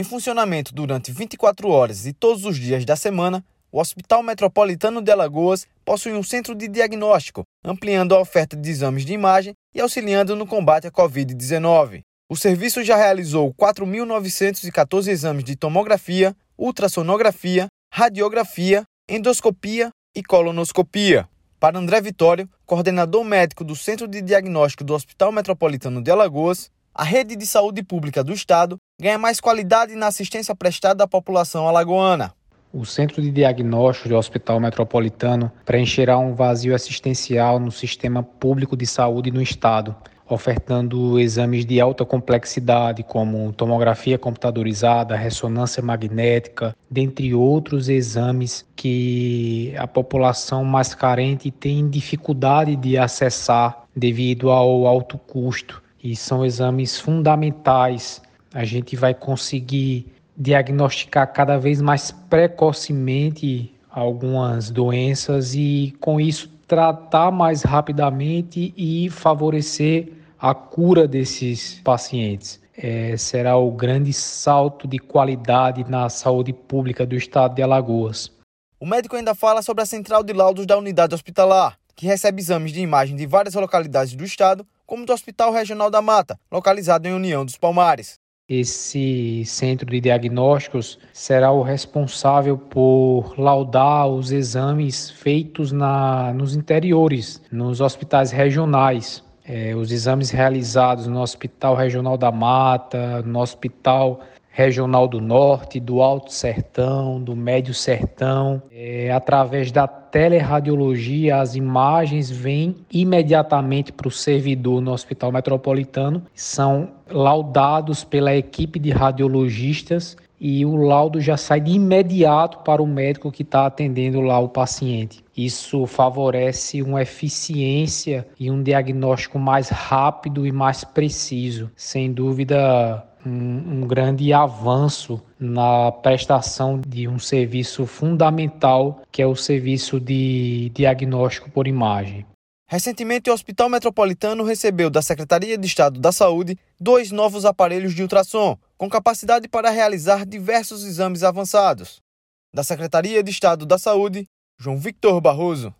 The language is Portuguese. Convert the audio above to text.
Em funcionamento durante 24 horas e todos os dias da semana, o Hospital Metropolitano de Alagoas possui um centro de diagnóstico, ampliando a oferta de exames de imagem e auxiliando no combate à Covid-19. O serviço já realizou 4.914 exames de tomografia, ultrassonografia, radiografia, endoscopia e colonoscopia. Para André Vitório, coordenador médico do Centro de Diagnóstico do Hospital Metropolitano de Alagoas, a rede de saúde pública do estado ganha mais qualidade na assistência prestada à população alagoana. O Centro de Diagnóstico do Hospital Metropolitano preencherá um vazio assistencial no sistema público de saúde no estado, ofertando exames de alta complexidade, como tomografia computadorizada, ressonância magnética, dentre outros exames que a população mais carente tem dificuldade de acessar devido ao alto custo. E são exames fundamentais. A gente vai conseguir diagnosticar cada vez mais precocemente algumas doenças e, com isso, tratar mais rapidamente e favorecer a cura desses pacientes. É, será o grande salto de qualidade na saúde pública do estado de Alagoas. O médico ainda fala sobre a central de laudos da unidade hospitalar, que recebe exames de imagem de várias localidades do estado, como do Hospital Regional da Mata, localizado em União dos Palmares. Esse centro de diagnósticos será o responsável por laudar os exames feitos na, nos interiores, nos hospitais regionais, é, os exames realizados no Hospital Regional da Mata, no Hospital Regional do Norte, do Alto Sertão, do Médio Sertão. É, através da teleradiologia, as imagens vêm imediatamente para o servidor no Hospital Metropolitano, são laudados pela equipe de radiologistas e o laudo já sai de imediato para o médico que está atendendo lá o paciente. Isso favorece uma eficiência e um diagnóstico mais rápido e mais preciso. Sem dúvida, um, um, grande avanço na prestação de um serviço fundamental, que é o serviço de diagnóstico por imagem. Recentemente, o Hospital Metropolitano recebeu da Secretaria de Estado da Saúde dois novos aparelhos de ultrassom, com capacidade para realizar diversos exames avançados. Da Secretaria de Estado da Saúde, João Victor Barroso.